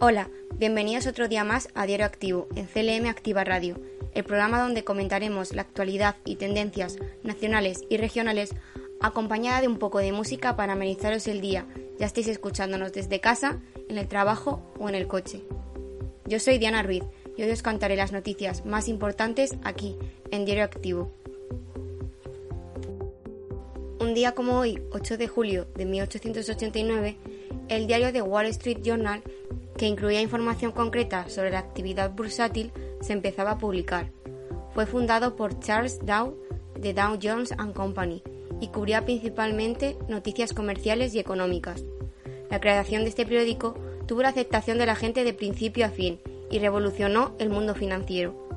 Hola, bienvenidos otro día más a Diario Activo en CLM Activa Radio, el programa donde comentaremos la actualidad y tendencias nacionales y regionales acompañada de un poco de música para amenizaros el día, ya estéis escuchándonos desde casa, en el trabajo o en el coche. Yo soy Diana Ruiz y hoy os contaré las noticias más importantes aquí, en Diario Activo. Un día como hoy, 8 de julio de 1889, el diario The Wall Street Journal que incluía información concreta sobre la actividad bursátil, se empezaba a publicar. Fue fundado por Charles Dow de Dow Jones ⁇ Company y cubría principalmente noticias comerciales y económicas. La creación de este periódico tuvo la aceptación de la gente de principio a fin y revolucionó el mundo financiero.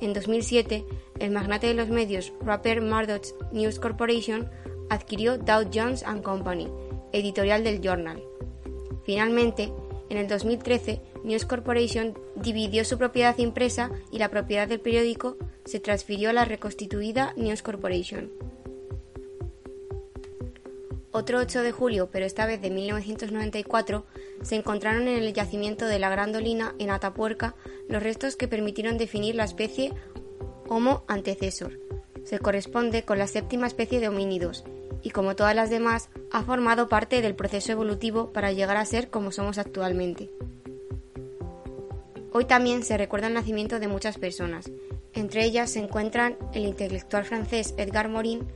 En 2007, el magnate de los medios Rupert Murdoch News Corporation adquirió Dow Jones ⁇ Company, editorial del Journal. Finalmente, en el 2013, News Corporation dividió su propiedad impresa y la propiedad del periódico se transfirió a la reconstituida News Corporation. Otro 8 de julio, pero esta vez de 1994, se encontraron en el yacimiento de la Grandolina, en Atapuerca, los restos que permitieron definir la especie Homo antecesor. Se corresponde con la séptima especie de homínidos y como todas las demás, ha formado parte del proceso evolutivo para llegar a ser como somos actualmente. Hoy también se recuerda el nacimiento de muchas personas. Entre ellas se encuentran el intelectual francés Edgar Morin,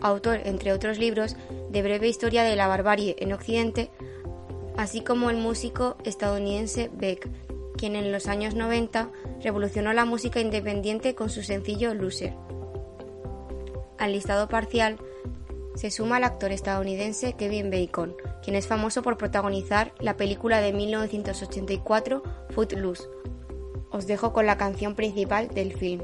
autor, entre otros libros, de Breve Historia de la Barbarie en Occidente, así como el músico estadounidense Beck, quien en los años 90 revolucionó la música independiente con su sencillo Loser. Al listado parcial se suma el actor estadounidense Kevin Bacon, quien es famoso por protagonizar la película de 1984 Footloose. Os dejo con la canción principal del film.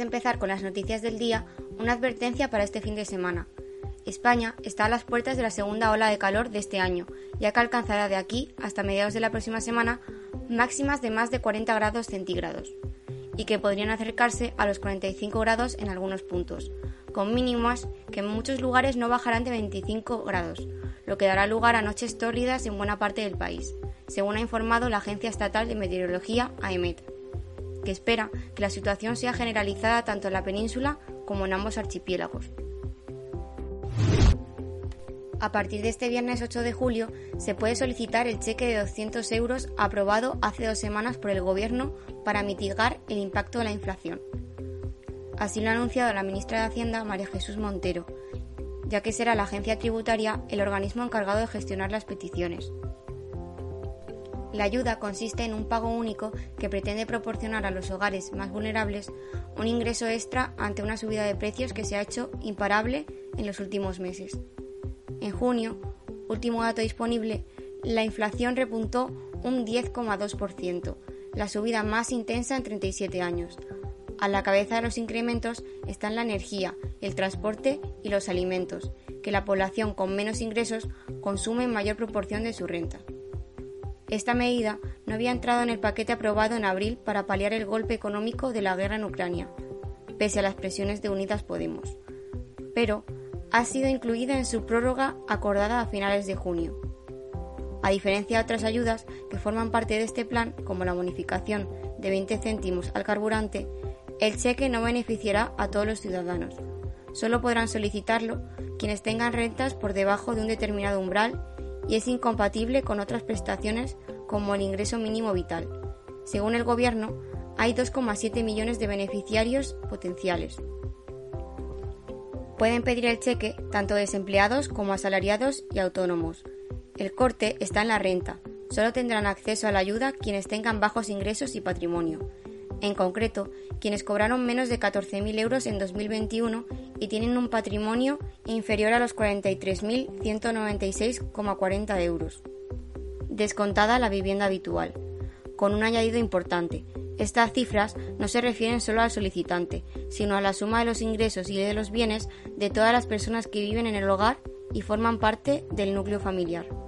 De empezar con las noticias del día, una advertencia para este fin de semana. España está a las puertas de la segunda ola de calor de este año, ya que alcanzará de aquí hasta mediados de la próxima semana máximas de más de 40 grados centígrados, y que podrían acercarse a los 45 grados en algunos puntos, con mínimos que en muchos lugares no bajarán de 25 grados, lo que dará lugar a noches tórridas en buena parte del país, según ha informado la Agencia Estatal de Meteorología AEMET, que espera que la situación sea generalizada tanto en la península como en ambos archipiélagos. A partir de este viernes 8 de julio se puede solicitar el cheque de 200 euros aprobado hace dos semanas por el Gobierno para mitigar el impacto de la inflación. Así lo ha anunciado la ministra de Hacienda, María Jesús Montero, ya que será la agencia tributaria el organismo encargado de gestionar las peticiones. La ayuda consiste en un pago único que pretende proporcionar a los hogares más vulnerables un ingreso extra ante una subida de precios que se ha hecho imparable en los últimos meses. En junio, último dato disponible, la inflación repuntó un 10,2%, la subida más intensa en 37 años. A la cabeza de los incrementos están la energía, el transporte y los alimentos, que la población con menos ingresos consume en mayor proporción de su renta. Esta medida no había entrado en el paquete aprobado en abril para paliar el golpe económico de la guerra en Ucrania, pese a las presiones de Unidas Podemos. Pero ha sido incluida en su prórroga acordada a finales de junio. A diferencia de otras ayudas que forman parte de este plan, como la bonificación de 20 céntimos al carburante, el cheque no beneficiará a todos los ciudadanos. Solo podrán solicitarlo quienes tengan rentas por debajo de un determinado umbral y es incompatible con otras prestaciones como el ingreso mínimo vital. Según el Gobierno, hay 2,7 millones de beneficiarios potenciales. Pueden pedir el cheque tanto desempleados como asalariados y autónomos. El corte está en la renta. Solo tendrán acceso a la ayuda quienes tengan bajos ingresos y patrimonio. En concreto, quienes cobraron menos de 14.000 euros en 2021 y tienen un patrimonio inferior a los 43.196,40 euros. Descontada la vivienda habitual. Con un añadido importante, estas cifras no se refieren solo al solicitante, sino a la suma de los ingresos y de los bienes de todas las personas que viven en el hogar y forman parte del núcleo familiar.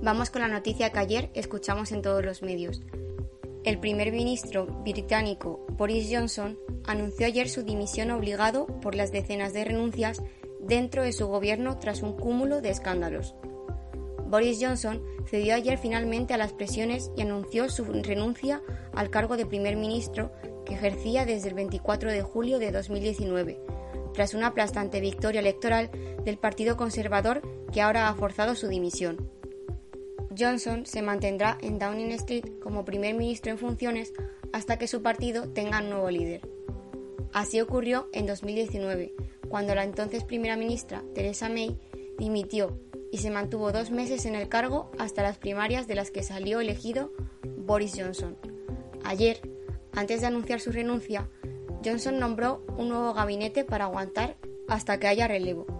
Vamos con la noticia que ayer escuchamos en todos los medios. El primer ministro británico Boris Johnson anunció ayer su dimisión obligado por las decenas de renuncias dentro de su gobierno tras un cúmulo de escándalos. Boris Johnson cedió ayer finalmente a las presiones y anunció su renuncia al cargo de primer ministro que ejercía desde el 24 de julio de 2019, tras una aplastante victoria electoral del Partido Conservador que ahora ha forzado su dimisión. Johnson se mantendrá en Downing Street como primer ministro en funciones hasta que su partido tenga un nuevo líder. Así ocurrió en 2019, cuando la entonces primera ministra, Theresa May, dimitió y se mantuvo dos meses en el cargo hasta las primarias de las que salió elegido Boris Johnson. Ayer, antes de anunciar su renuncia, Johnson nombró un nuevo gabinete para aguantar hasta que haya relevo.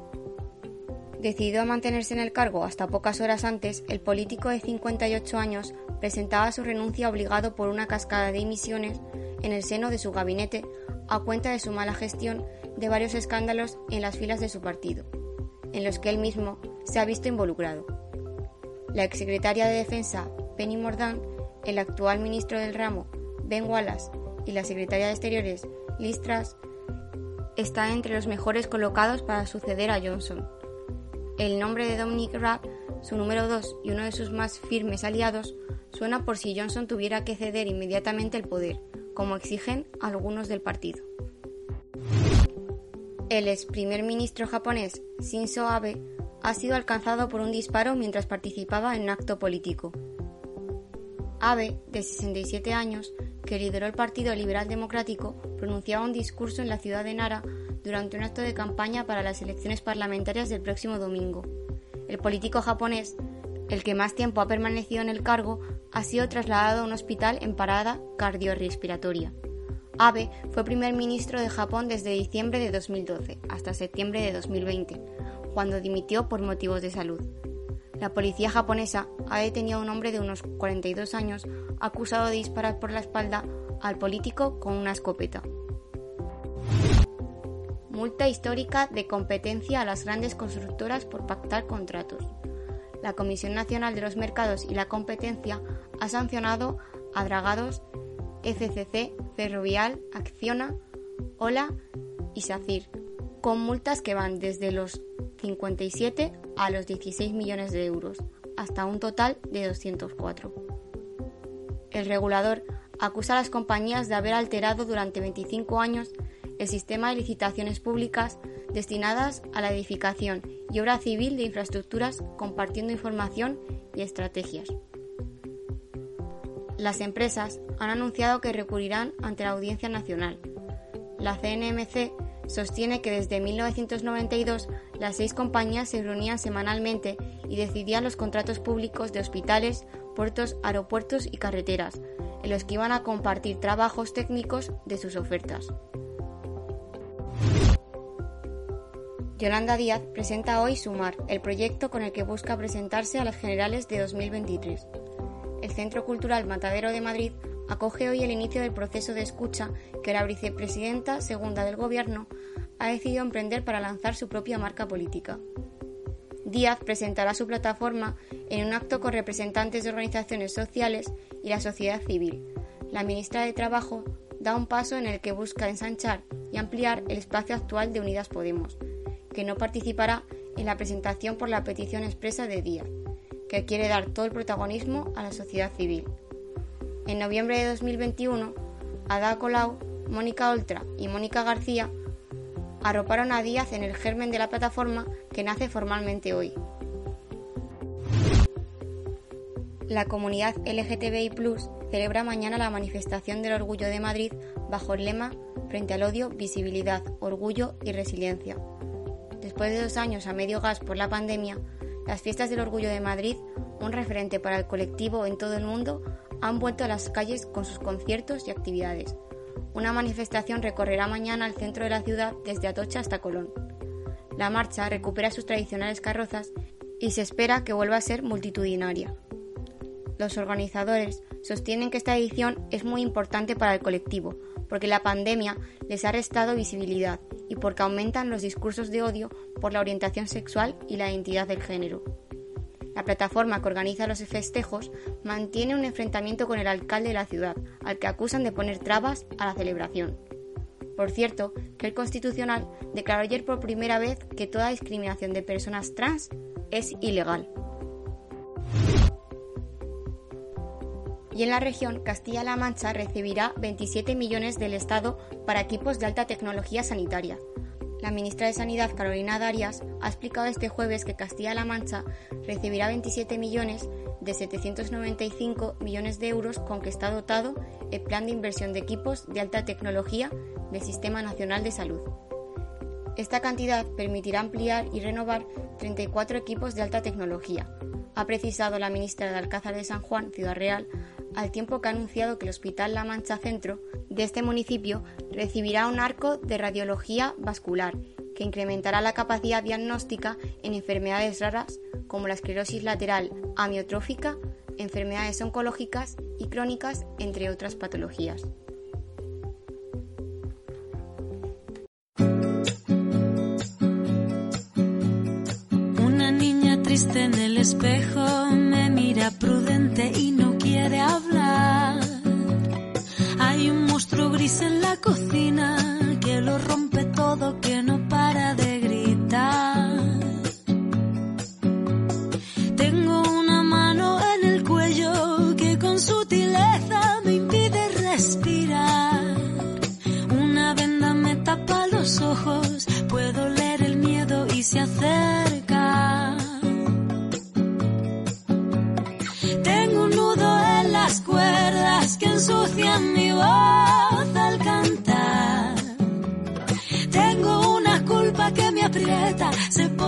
Decidido a mantenerse en el cargo hasta pocas horas antes, el político de 58 años presentaba su renuncia obligado por una cascada de emisiones en el seno de su gabinete a cuenta de su mala gestión de varios escándalos en las filas de su partido, en los que él mismo se ha visto involucrado. La exsecretaria de Defensa, Penny Mordaunt, el actual ministro del ramo, Ben Wallace, y la secretaria de Exteriores, Liz Truss, están entre los mejores colocados para suceder a Johnson. El nombre de Dominic Raab, su número dos y uno de sus más firmes aliados, suena por si Johnson tuviera que ceder inmediatamente el poder, como exigen algunos del partido. El ex primer ministro japonés Shinzo Abe ha sido alcanzado por un disparo mientras participaba en un acto político. Abe, de 67 años, que lideró el Partido Liberal Democrático, pronunciaba un discurso en la ciudad de Nara durante un acto de campaña para las elecciones parlamentarias del próximo domingo. El político japonés, el que más tiempo ha permanecido en el cargo, ha sido trasladado a un hospital en parada cardiorrespiratoria. Abe fue primer ministro de Japón desde diciembre de 2012 hasta septiembre de 2020, cuando dimitió por motivos de salud. La policía japonesa ha detenido a un hombre de unos 42 años acusado de disparar por la espalda al político con una escopeta. Multa histórica de competencia a las grandes constructoras por pactar contratos. La Comisión Nacional de los Mercados y la Competencia ha sancionado a Dragados, FCC, Ferrovial, Acciona, Ola y SACIR, con multas que van desde los 57 a los 16 millones de euros, hasta un total de 204. El regulador acusa a las compañías de haber alterado durante 25 años el sistema de licitaciones públicas destinadas a la edificación y obra civil de infraestructuras compartiendo información y estrategias. Las empresas han anunciado que recurrirán ante la Audiencia Nacional. La CNMC sostiene que desde 1992 las seis compañías se reunían semanalmente y decidían los contratos públicos de hospitales, puertos, aeropuertos y carreteras, en los que iban a compartir trabajos técnicos de sus ofertas. Yolanda Díaz presenta hoy Sumar, el proyecto con el que busca presentarse a las generales de 2023. El Centro Cultural Matadero de Madrid acoge hoy el inicio del proceso de escucha que la vicepresidenta segunda del Gobierno ha decidido emprender para lanzar su propia marca política. Díaz presentará su plataforma en un acto con representantes de organizaciones sociales y la sociedad civil. La ministra de Trabajo da un paso en el que busca ensanchar y ampliar el espacio actual de Unidas Podemos, que no participará en la presentación por la petición expresa de Díaz, que quiere dar todo el protagonismo a la sociedad civil. En noviembre de 2021, Ada Colau, Mónica Oltra y Mónica García arroparon a Díaz en el germen de la plataforma que nace formalmente hoy. La comunidad LGTBI celebra mañana la manifestación del Orgullo de Madrid bajo el lema Frente al odio, visibilidad, orgullo y resiliencia. Después de dos años a medio gas por la pandemia, las fiestas del Orgullo de Madrid, un referente para el colectivo en todo el mundo, han vuelto a las calles con sus conciertos y actividades. Una manifestación recorrerá mañana el centro de la ciudad desde Atocha hasta Colón. La marcha recupera sus tradicionales carrozas y se espera que vuelva a ser multitudinaria. Los organizadores sostienen que esta edición es muy importante para el colectivo, porque la pandemia les ha restado visibilidad y porque aumentan los discursos de odio por la orientación sexual y la identidad del género. La plataforma que organiza los festejos mantiene un enfrentamiento con el alcalde de la ciudad, al que acusan de poner trabas a la celebración. Por cierto, que el Constitucional declaró ayer por primera vez que toda discriminación de personas trans es ilegal. Y en la región Castilla-La Mancha recibirá 27 millones del Estado para equipos de alta tecnología sanitaria. La ministra de Sanidad, Carolina Darias, ha explicado este jueves que Castilla-La Mancha recibirá 27 millones de 795 millones de euros con que está dotado el Plan de Inversión de Equipos de Alta Tecnología del Sistema Nacional de Salud. Esta cantidad permitirá ampliar y renovar 34 equipos de alta tecnología, ha precisado la ministra de Alcázar de San Juan, Ciudad Real, al tiempo que ha anunciado que el Hospital La Mancha Centro de este municipio recibirá un arco de radiología vascular que incrementará la capacidad diagnóstica en enfermedades raras como la esclerosis lateral amiotrófica, enfermedades oncológicas y crónicas, entre otras patologías. Una niña triste en el espejo me mira prudente y gris en la cocina que lo rompe todo, que no para de gritar. Tengo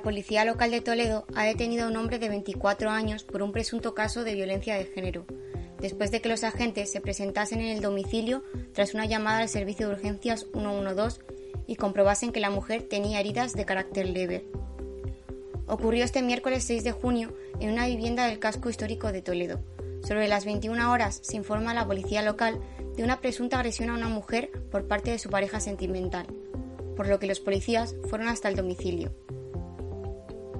La policía local de Toledo ha detenido a un hombre de 24 años por un presunto caso de violencia de género, después de que los agentes se presentasen en el domicilio tras una llamada al servicio de urgencias 112 y comprobasen que la mujer tenía heridas de carácter leve. Ocurrió este miércoles 6 de junio en una vivienda del casco histórico de Toledo. Sobre las 21 horas se informa a la policía local de una presunta agresión a una mujer por parte de su pareja sentimental, por lo que los policías fueron hasta el domicilio.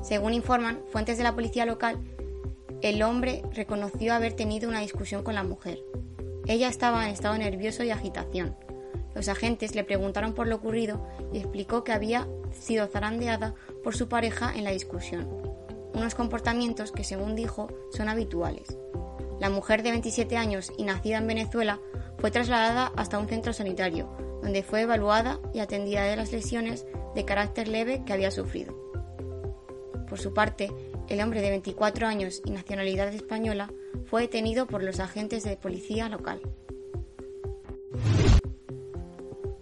Según informan fuentes de la policía local, el hombre reconoció haber tenido una discusión con la mujer. Ella estaba en estado nervioso y agitación. Los agentes le preguntaron por lo ocurrido y explicó que había sido zarandeada por su pareja en la discusión, unos comportamientos que, según dijo, son habituales. La mujer de 27 años y nacida en Venezuela fue trasladada hasta un centro sanitario, donde fue evaluada y atendida de las lesiones de carácter leve que había sufrido. Por su parte, el hombre de 24 años y nacionalidad española fue detenido por los agentes de policía local.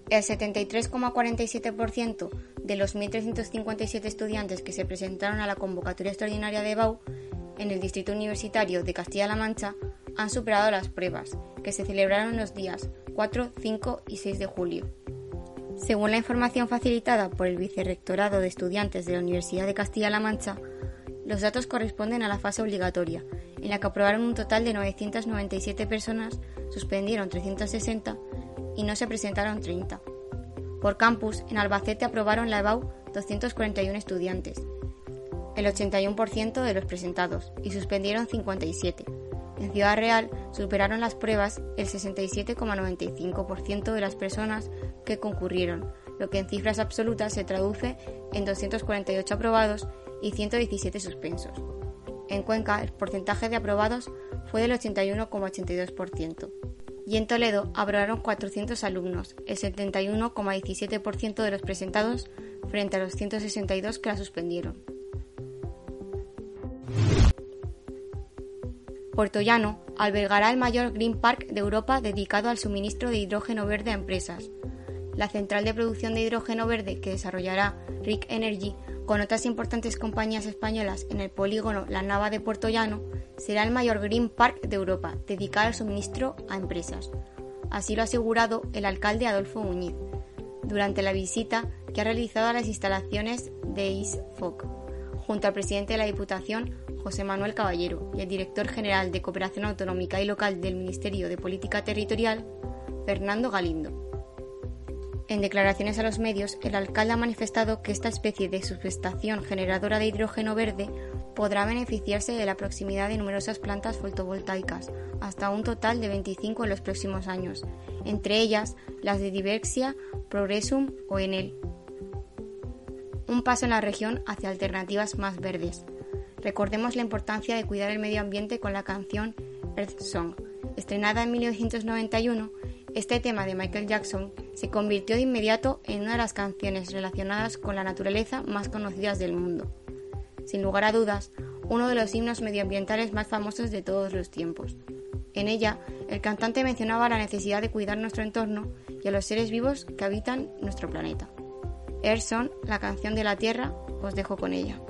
El 73,47% de los 1.357 estudiantes que se presentaron a la convocatoria extraordinaria de BAU en el Distrito Universitario de Castilla-La Mancha han superado las pruebas, que se celebraron los días 4, 5 y 6 de julio. Según la información facilitada por el Vicerrectorado de Estudiantes de la Universidad de Castilla-La Mancha, los datos corresponden a la fase obligatoria, en la que aprobaron un total de 997 personas, suspendieron 360 y no se presentaron 30. Por campus, en Albacete aprobaron la EBAU 241 estudiantes, el 81% de los presentados, y suspendieron 57. En Ciudad Real superaron las pruebas el 67,95% de las personas que concurrieron, lo que en cifras absolutas se traduce en 248 aprobados y 117 suspensos. En Cuenca, el porcentaje de aprobados fue del 81,82%. Y en Toledo aprobaron 400 alumnos, el 71,17% de los presentados frente a los 162 que la suspendieron. Puerto Llano albergará el mayor Green Park de Europa dedicado al suministro de hidrógeno verde a empresas. La central de producción de hidrógeno verde que desarrollará RIC Energy con otras importantes compañías españolas en el polígono La Nava de Puerto Llano será el mayor Green Park de Europa dedicado al suministro a empresas. Así lo ha asegurado el alcalde Adolfo Muñiz durante la visita que ha realizado a las instalaciones de ISFOC junto al presidente de la Diputación, José Manuel Caballero, y el director general de Cooperación Autonómica y Local del Ministerio de Política Territorial, Fernando Galindo. En declaraciones a los medios, el alcalde ha manifestado que esta especie de subestación generadora de hidrógeno verde podrá beneficiarse de la proximidad de numerosas plantas fotovoltaicas, hasta un total de 25 en los próximos años, entre ellas las de Diversia, Progressum o Enel. Un paso en la región hacia alternativas más verdes. Recordemos la importancia de cuidar el medio ambiente con la canción Earth Song. Estrenada en 1991, este tema de Michael Jackson se convirtió de inmediato en una de las canciones relacionadas con la naturaleza más conocidas del mundo. Sin lugar a dudas, uno de los himnos medioambientales más famosos de todos los tiempos. En ella, el cantante mencionaba la necesidad de cuidar nuestro entorno y a los seres vivos que habitan nuestro planeta. Erson, la canción de la Tierra, os dejo con ella.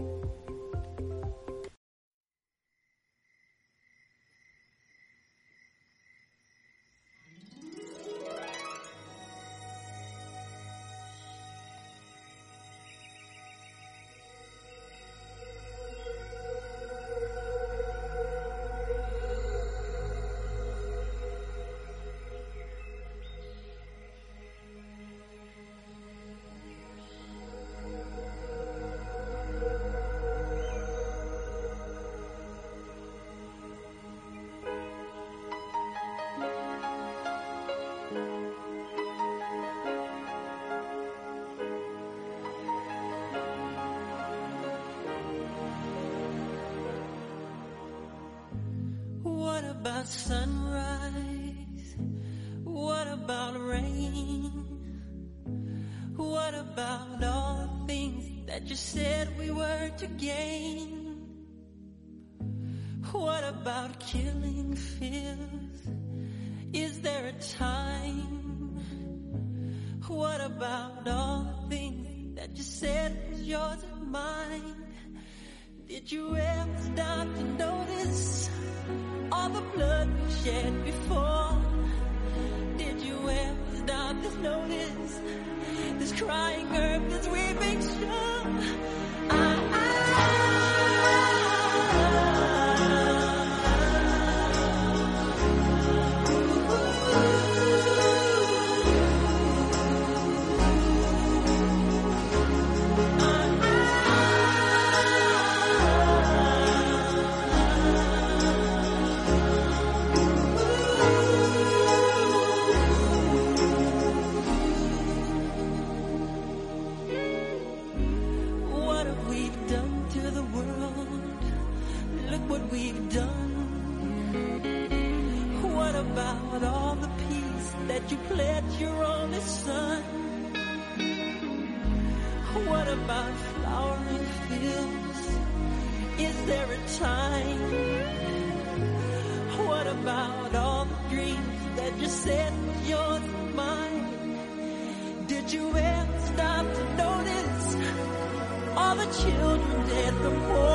Shed before? Did you ever stop to notice this crying earth, this weeping shore? About flowering fields? Is there a time? What about all the dreams that you said and mine? Did you ever stop to notice all the children dead from war?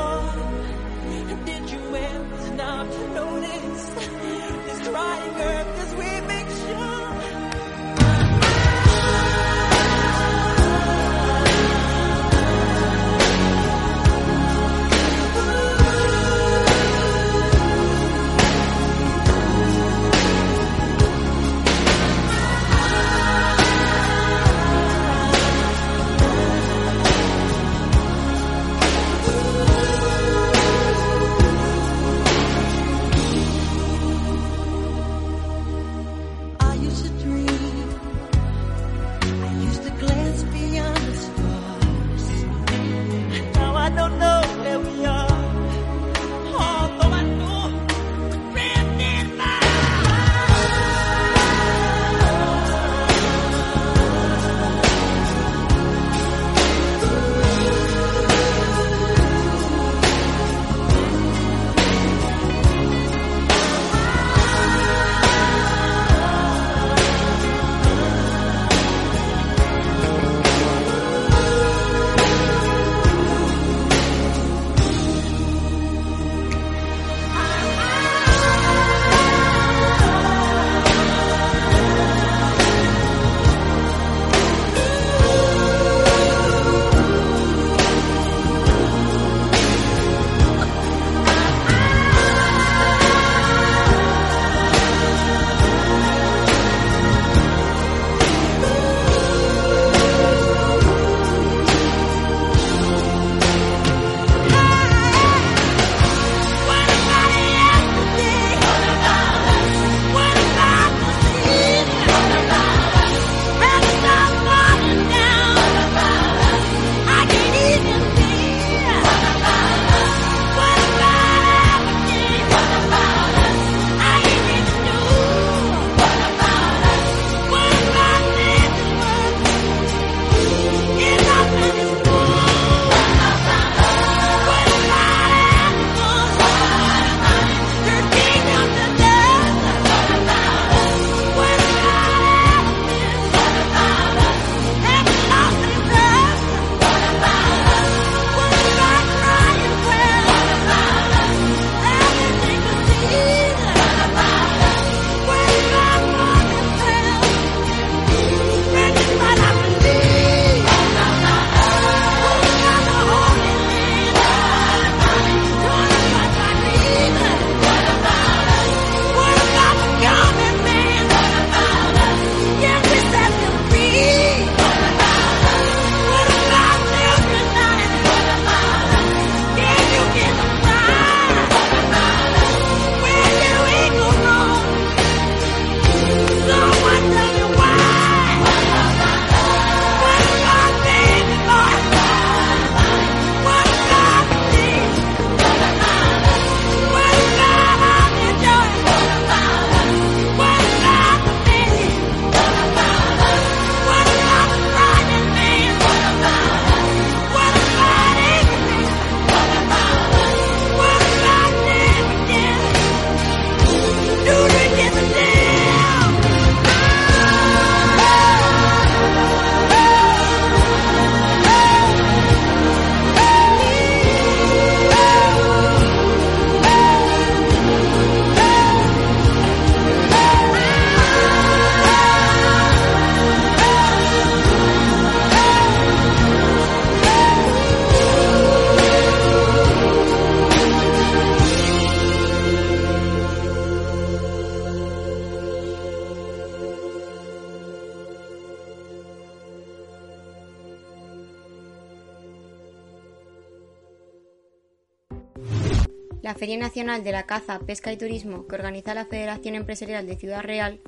La Feria Nacional de la Caza, Pesca y Turismo que organiza la Federación Empresarial de Ciudad Real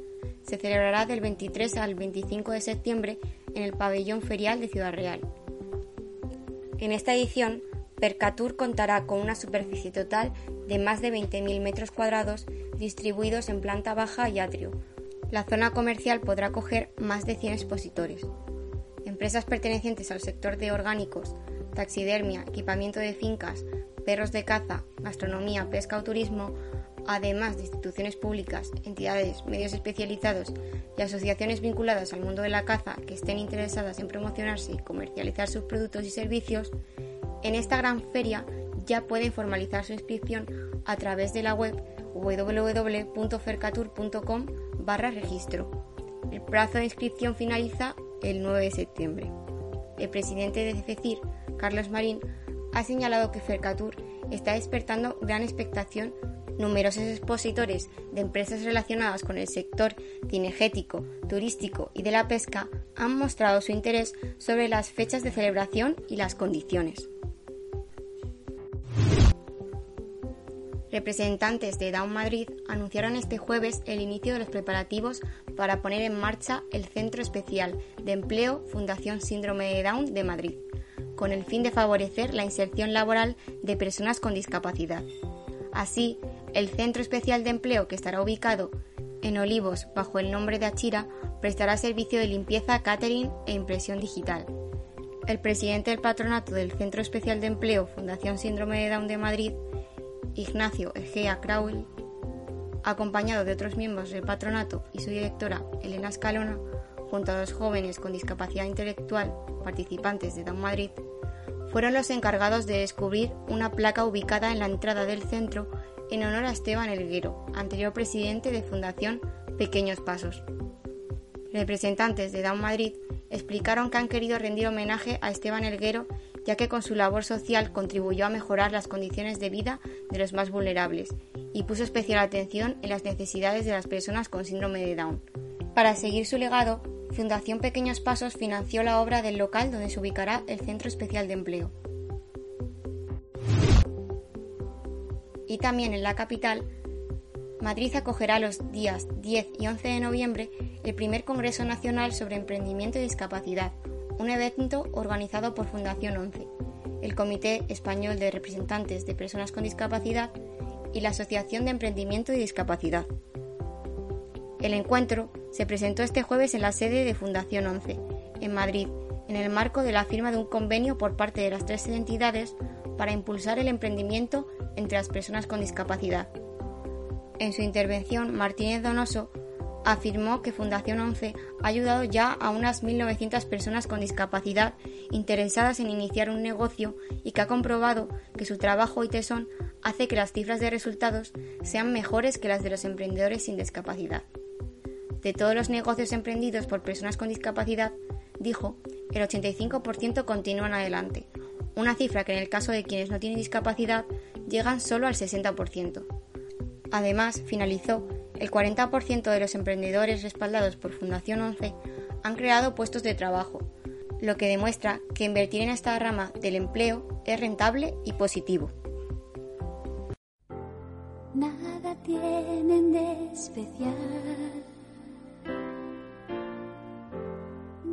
se celebrará del 23 al 25 de septiembre en el pabellón ferial de Ciudad Real. En esta edición, Percatur contará con una superficie total de más de 20.000 metros cuadrados distribuidos en planta baja y atrio. La zona comercial podrá acoger más de 100 expositores. Empresas pertenecientes al sector de orgánicos, taxidermia, equipamiento de fincas, perros de caza, gastronomía, pesca o turismo, además de instituciones públicas, entidades, medios especializados y asociaciones vinculadas al mundo de la caza que estén interesadas en promocionarse y comercializar sus productos y servicios, en esta gran feria ya pueden formalizar su inscripción a través de la web www.fercatur.com barra registro. El plazo de inscripción finaliza el 9 de septiembre. El presidente de CECIR, Carlos Marín, ha señalado que Fercatur está despertando gran expectación. Numerosos expositores de empresas relacionadas con el sector cinegético, turístico y de la pesca han mostrado su interés sobre las fechas de celebración y las condiciones. Representantes de Down Madrid anunciaron este jueves el inicio de los preparativos para poner en marcha el Centro Especial de Empleo Fundación Síndrome de Down de Madrid con el fin de favorecer la inserción laboral de personas con discapacidad. Así, el Centro Especial de Empleo, que estará ubicado en Olivos bajo el nombre de Achira, prestará servicio de limpieza, catering e impresión digital. El presidente del patronato del Centro Especial de Empleo Fundación Síndrome de Down de Madrid, Ignacio Egea Crowell, acompañado de otros miembros del patronato y su directora Elena Escalona, junto a los jóvenes con discapacidad intelectual participantes de Down Madrid, fueron los encargados de descubrir una placa ubicada en la entrada del centro en honor a Esteban Elguero, anterior presidente de Fundación Pequeños Pasos. Representantes de Down Madrid explicaron que han querido rendir homenaje a Esteban Elguero ya que con su labor social contribuyó a mejorar las condiciones de vida de los más vulnerables y puso especial atención en las necesidades de las personas con síndrome de Down. Para seguir su legado, Fundación Pequeños Pasos financió la obra del local donde se ubicará el Centro Especial de Empleo. Y también en la capital, Madrid acogerá los días 10 y 11 de noviembre el primer Congreso Nacional sobre Emprendimiento y Discapacidad, un evento organizado por Fundación 11, el Comité Español de Representantes de Personas con Discapacidad y la Asociación de Emprendimiento y Discapacidad. El encuentro se presentó este jueves en la sede de Fundación 11, en Madrid, en el marco de la firma de un convenio por parte de las tres entidades para impulsar el emprendimiento entre las personas con discapacidad. En su intervención, Martínez Donoso afirmó que Fundación 11 ha ayudado ya a unas 1.900 personas con discapacidad interesadas en iniciar un negocio y que ha comprobado que su trabajo y tesón hace que las cifras de resultados sean mejores que las de los emprendedores sin discapacidad. De todos los negocios emprendidos por personas con discapacidad, dijo, el 85% continúan adelante, una cifra que en el caso de quienes no tienen discapacidad llegan solo al 60%. Además, finalizó, el 40% de los emprendedores respaldados por Fundación 11 han creado puestos de trabajo, lo que demuestra que invertir en esta rama del empleo es rentable y positivo.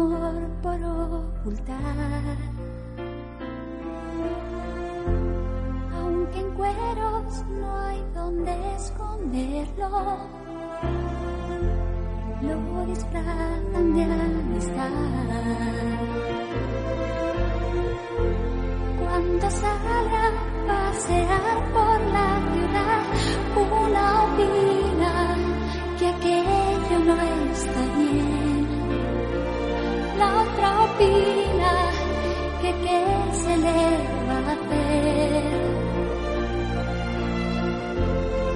Amor por ocultar. Aunque en cueros no hay donde esconderlo, lo disfrazan de amistad. Cuando salga a pasear por la ciudad, una opina que aquello no que se eleva a ver.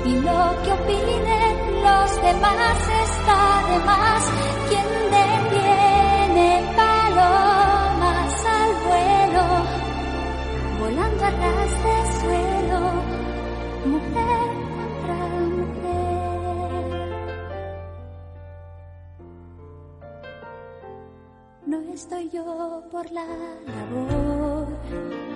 Y lo que opinen los demás está de más. Quien detiene palomas al vuelo, volando a ras de suelo, mujer contra mujer. estoy yo por la labor de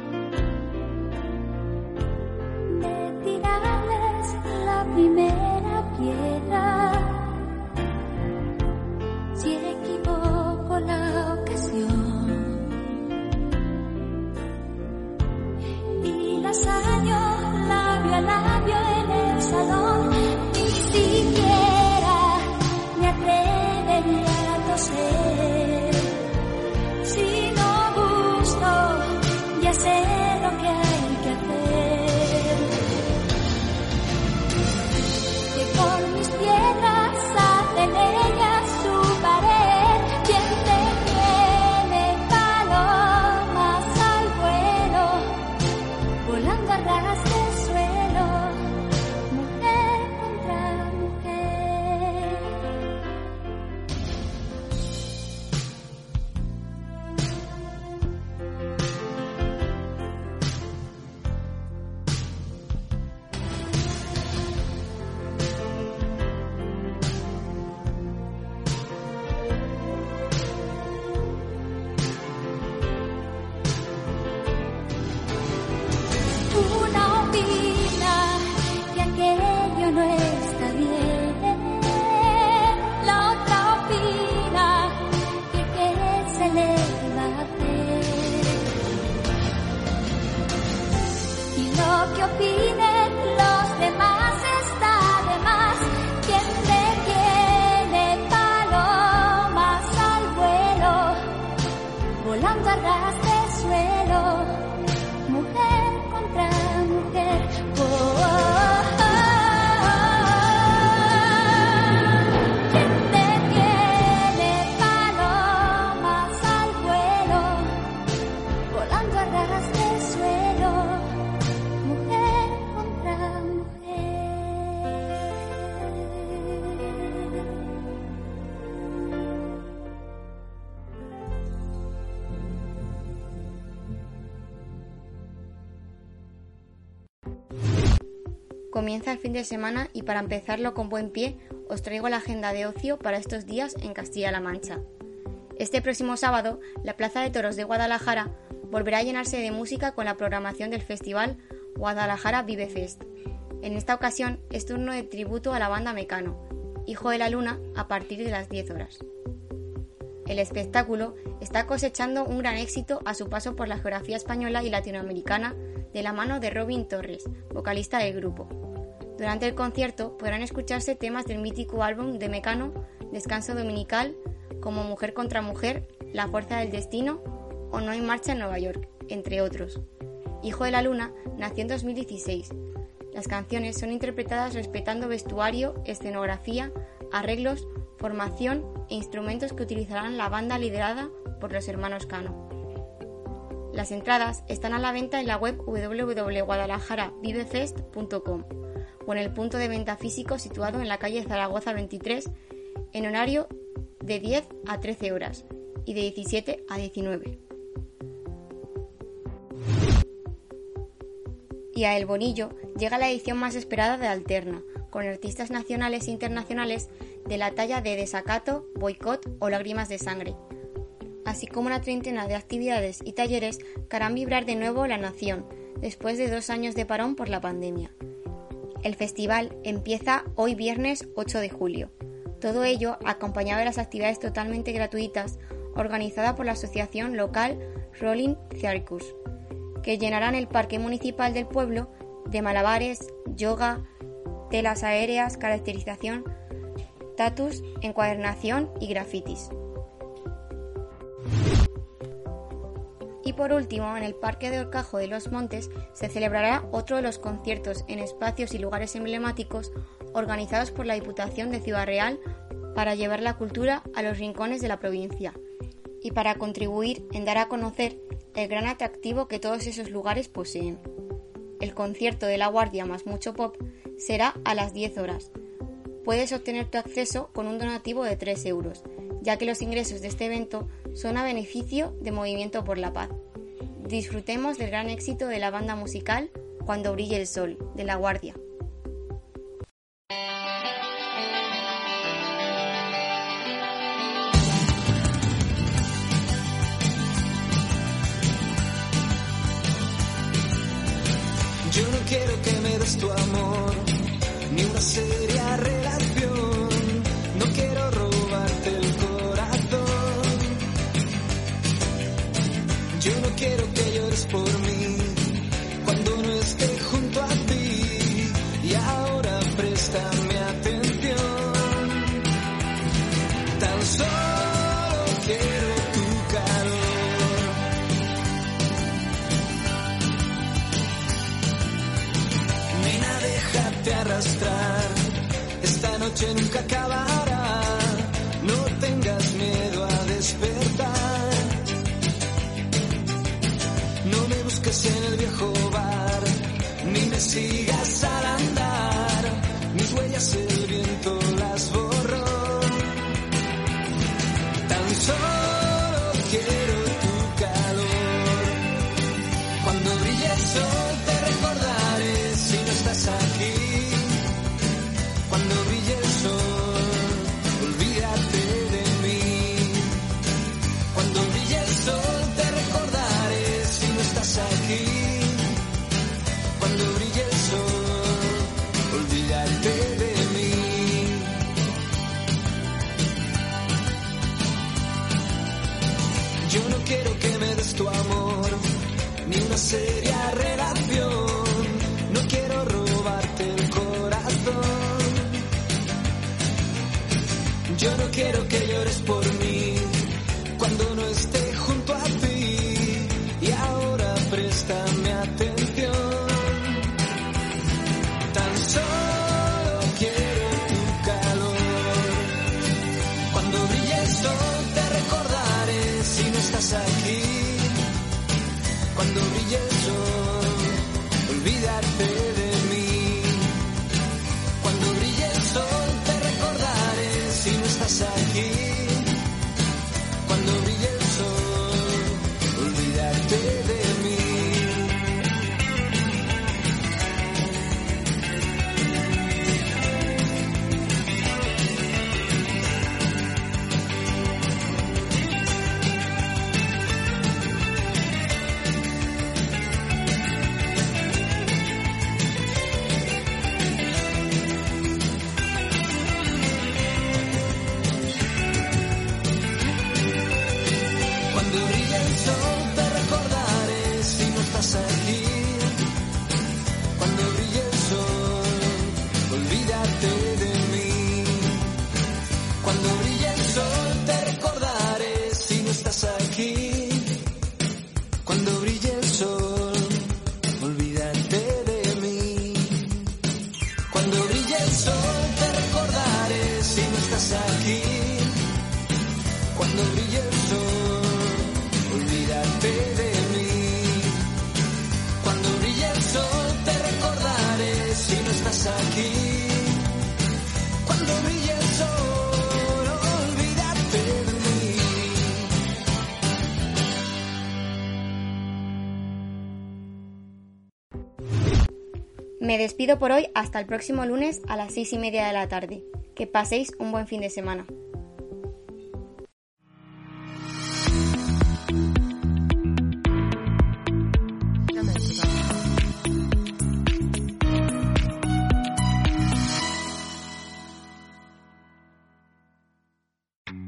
fin de semana y para empezarlo con buen pie os traigo la agenda de ocio para estos días en Castilla-La Mancha. Este próximo sábado, la Plaza de Toros de Guadalajara volverá a llenarse de música con la programación del festival Guadalajara Vive Fest. En esta ocasión es turno de tributo a la banda Mecano, Hijo de la Luna, a partir de las 10 horas. El espectáculo está cosechando un gran éxito a su paso por la geografía española y latinoamericana de la mano de Robin Torres, vocalista del grupo. Durante el concierto podrán escucharse temas del mítico álbum de Mecano, Descanso Dominical, como Mujer contra Mujer, La Fuerza del Destino o No hay marcha en Nueva York, entre otros. Hijo de la Luna nació en 2016. Las canciones son interpretadas respetando vestuario, escenografía, arreglos, formación e instrumentos que utilizarán la banda liderada por los hermanos Cano. Las entradas están a la venta en la web www.guadalajaravivefest.com o en el punto de venta físico situado en la calle Zaragoza 23 en horario de 10 a 13 horas y de 17 a 19. Y a El Bonillo llega la edición más esperada de Alterna, con artistas nacionales e internacionales de la talla de Desacato, Boicot o Lágrimas de Sangre, así como una treintena de actividades y talleres que harán vibrar de nuevo la nación, después de dos años de parón por la pandemia. El festival empieza hoy viernes 8 de julio. Todo ello acompañado de las actividades totalmente gratuitas organizadas por la asociación local Rolling Circus, que llenarán el parque municipal del pueblo de malabares, yoga, telas aéreas, caracterización, tatus, encuadernación y grafitis. Por último, en el Parque de Orcajo de los Montes se celebrará otro de los conciertos en espacios y lugares emblemáticos organizados por la Diputación de Ciudad Real para llevar la cultura a los rincones de la provincia y para contribuir en dar a conocer el gran atractivo que todos esos lugares poseen. El concierto de La Guardia más mucho pop será a las 10 horas. puedes obtener tu acceso con un donativo de 3 euros, ya que los ingresos de este evento son beneficio de Movimiento por la Paz. Disfrutemos del gran éxito de la banda musical Cuando brille el sol, de La Guardia. Nunca acabará. No tengas miedo a despertar. No me busques en el viejo bar, ni me sigas no esté junto por hoy hasta el próximo lunes a las seis y media de la tarde. Que paséis un buen fin de semana.